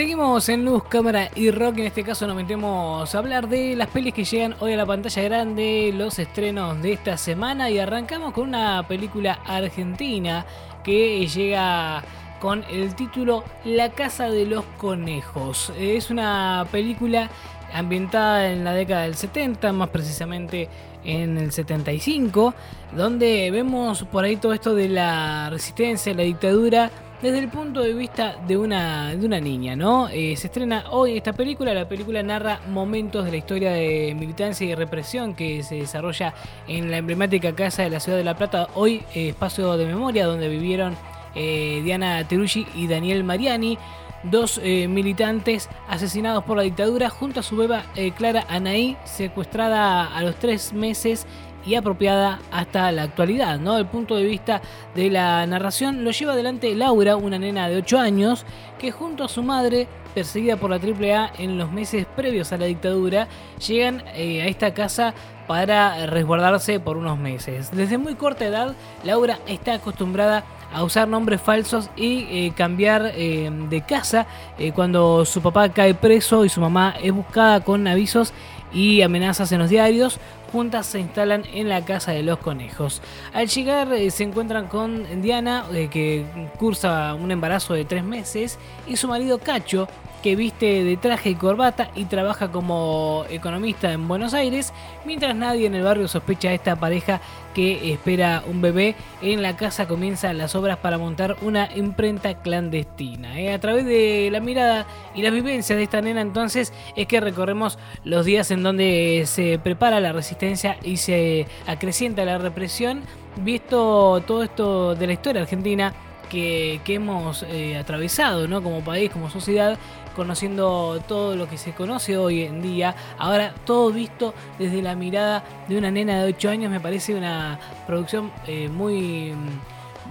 Seguimos en Luz, Cámara y Rock. En este caso nos metemos a hablar de las pelis que llegan hoy a la pantalla grande, los estrenos de esta semana. Y arrancamos con una película argentina que llega con el título La Casa de los Conejos. Es una película ambientada en la década del 70, más precisamente en el 75, donde vemos por ahí todo esto de la resistencia, la dictadura, desde el punto de vista de una, de una niña, ¿no? Eh, se estrena hoy esta película, la película narra momentos de la historia de militancia y represión que se desarrolla en la emblemática casa de la ciudad de La Plata, hoy eh, espacio de memoria donde vivieron eh, Diana Terucci y Daniel Mariani dos militantes asesinados por la dictadura junto a su beba Clara Anaí, secuestrada a los tres meses y apropiada hasta la actualidad. ¿no? El punto de vista de la narración lo lleva adelante Laura, una nena de 8 años, que junto a su madre, perseguida por la AAA en los meses previos a la dictadura, llegan eh, a esta casa para resguardarse por unos meses. Desde muy corta edad, Laura está acostumbrada a usar nombres falsos y eh, cambiar eh, de casa cuando su papá cae preso y su mamá es buscada con avisos y amenazas en los diarios juntas se instalan en la casa de los conejos. Al llegar eh, se encuentran con Diana, eh, que cursa un embarazo de tres meses, y su marido Cacho, que viste de traje y corbata y trabaja como economista en Buenos Aires, mientras nadie en el barrio sospecha de esta pareja que espera un bebé. En la casa comienzan las obras para montar una imprenta clandestina. ¿eh? A través de la mirada y las vivencias de esta nena entonces es que recorremos los días en donde se prepara la resistencia y se acrecienta la represión, visto todo esto de la historia argentina que, hemos eh, atravesado ¿no? como país, como sociedad, conociendo todo lo que se conoce hoy en día. Ahora todo visto desde la mirada de una nena de 8 años me parece una producción eh, muy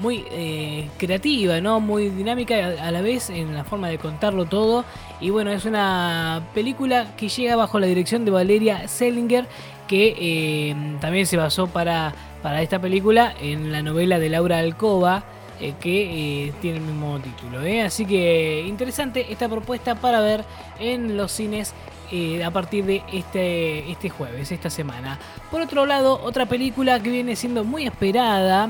muy eh, creativa, ¿no? Muy dinámica a la vez en la forma de contarlo todo. Y bueno, es una película que llega bajo la dirección de Valeria Selinger, que también se basó para, para esta película en la novela de Laura Alcoba. Eh, que eh, tiene el mismo título. ¿eh? Así que interesante esta propuesta para ver en los cines a partir de este, este jueves, esta semana. Por otro lado, otra película que viene siendo muy esperada,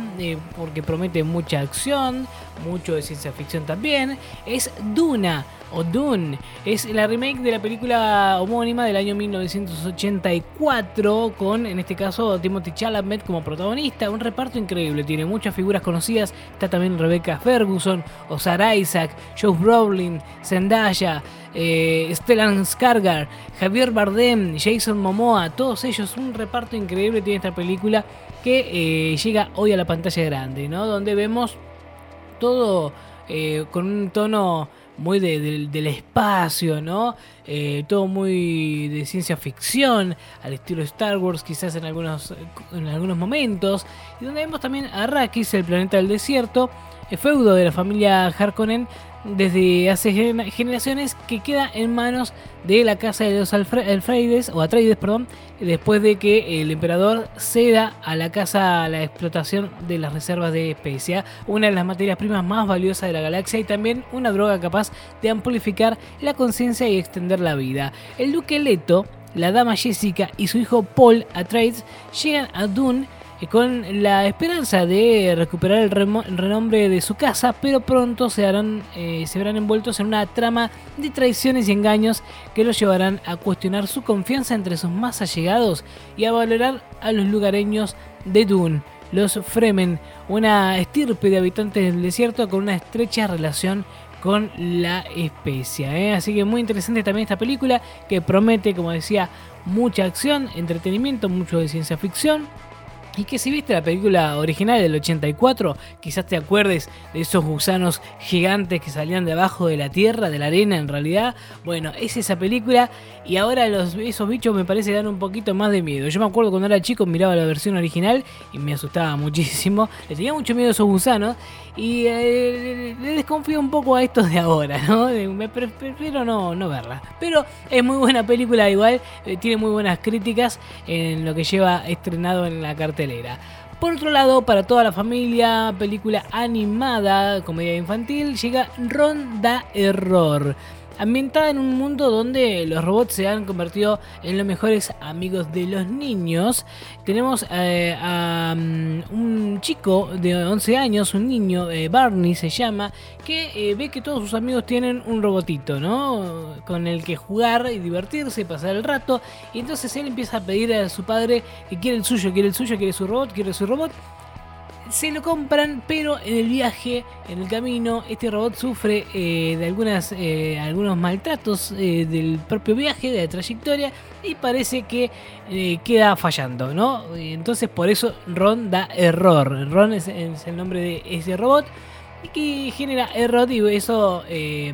porque promete mucha acción, mucho de ciencia ficción también, es Duna o Dune. Es la remake de la película homónima del año 1984 con, en este caso, Timothy Chalamet como protagonista. Un reparto increíble, tiene muchas figuras conocidas. Está también Rebecca Ferguson, Osar Isaac, Joe Brolin, Zendaya, eh, Stellan Skarsgård, Javier Bardem, Jason Momoa, todos ellos. Un reparto increíble tiene esta película que eh, llega hoy a la pantalla grande, ¿no? Donde vemos todo eh, con un tono muy del espacio, ¿no? Eh, todo muy de ciencia ficción, al estilo Star Wars quizás en algunos, en algunos momentos, y donde vemos también a Arrakis, el planeta del desierto, feudo de la familia Harkonnen desde hace generaciones que queda en manos de la casa de los Alfreides, o Atreides, perdón, después de que el emperador ceda a la casa la explotación de las reservas de especia, una de las materias primas más valiosas de la galaxia y también una droga capaz de amplificar la conciencia y extender la vida. El duque Leto, la dama Jessica y su hijo Paul Atreides llegan a Dune con la esperanza de recuperar el, renombre de su casa, pero pronto se, harán, eh, se verán envueltos en una trama de traiciones y engaños que los llevarán a cuestionar su confianza entre sus más allegados y a valorar a los lugareños de Dune, los Fremen, una estirpe de habitantes del desierto con una estrecha relación con la especia. ¿eh? Así que muy interesante también esta película que promete, como decía, mucha acción, entretenimiento, mucho de ciencia ficción y que si viste la película original del 84, quizás te acuerdes de esos gusanos gigantes que salían de abajo de la tierra, de la arena en realidad. Bueno, es esa película y ahora esos bichos me parece dan un poquito más de miedo. Yo me acuerdo cuando era chico miraba la versión original y me asustaba muchísimo. Le tenía mucho miedo a esos gusanos y eh, le desconfío un poco a estos de ahora, ¿no? Me prefiero no, no verla. Pero es muy buena película igual, eh, tiene muy buenas críticas en lo que lleva estrenado en la cartera por otro lado, para toda la familia, película animada, comedia infantil, llega Ronda Error. Ambientada en un mundo donde los robots se han convertido en los mejores amigos de los niños. Tenemos eh, a um, un chico de 11 años, un niño, eh, Barney se llama, que eh, ve que todos sus amigos tienen un robotito, ¿no? Con el que jugar y divertirse, pasar el rato. Y entonces él empieza a pedir a su padre que quiere el suyo, quiere el suyo, quiere su robot, quiere su robot se lo compran, pero en el viaje, en el camino, este robot sufre eh, de algunas, eh, algunos maltratos eh, del propio viaje, de la trayectoria, y parece que queda fallando, ¿no? Entonces por eso Ron da error. Ron es el nombre de ese robot y que genera error y eso eh,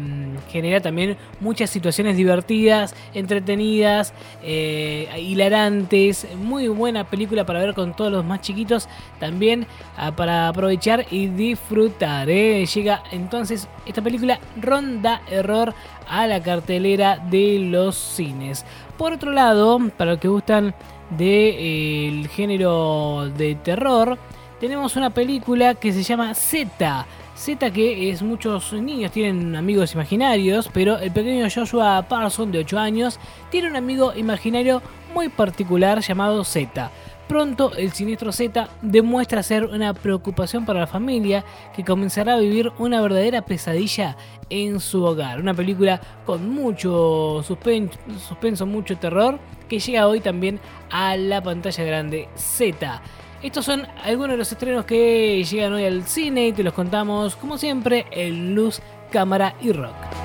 genera también muchas situaciones divertidas, entretenidas, eh, hilarantes, muy buena película para ver con todos los más chiquitos también ah, para aprovechar y disfrutar. Eh. Llega entonces esta película ronda error a la cartelera de los cines. Por otro lado, para los que gustan del género de terror, tenemos una película que se llama Z Z que es muchos niños tienen amigos imaginarios, pero el pequeño Joshua Parson de 8 años tiene un amigo imaginario muy particular llamado Z. Pronto el siniestro Z demuestra ser una preocupación para la familia que comenzará a vivir una verdadera pesadilla en su hogar. Una película con mucho suspenso, mucho terror que llega hoy también a la pantalla grande Z. Estos son algunos de los estrenos que llegan hoy al cine y te los contamos, como siempre, en luz, cámara y rock.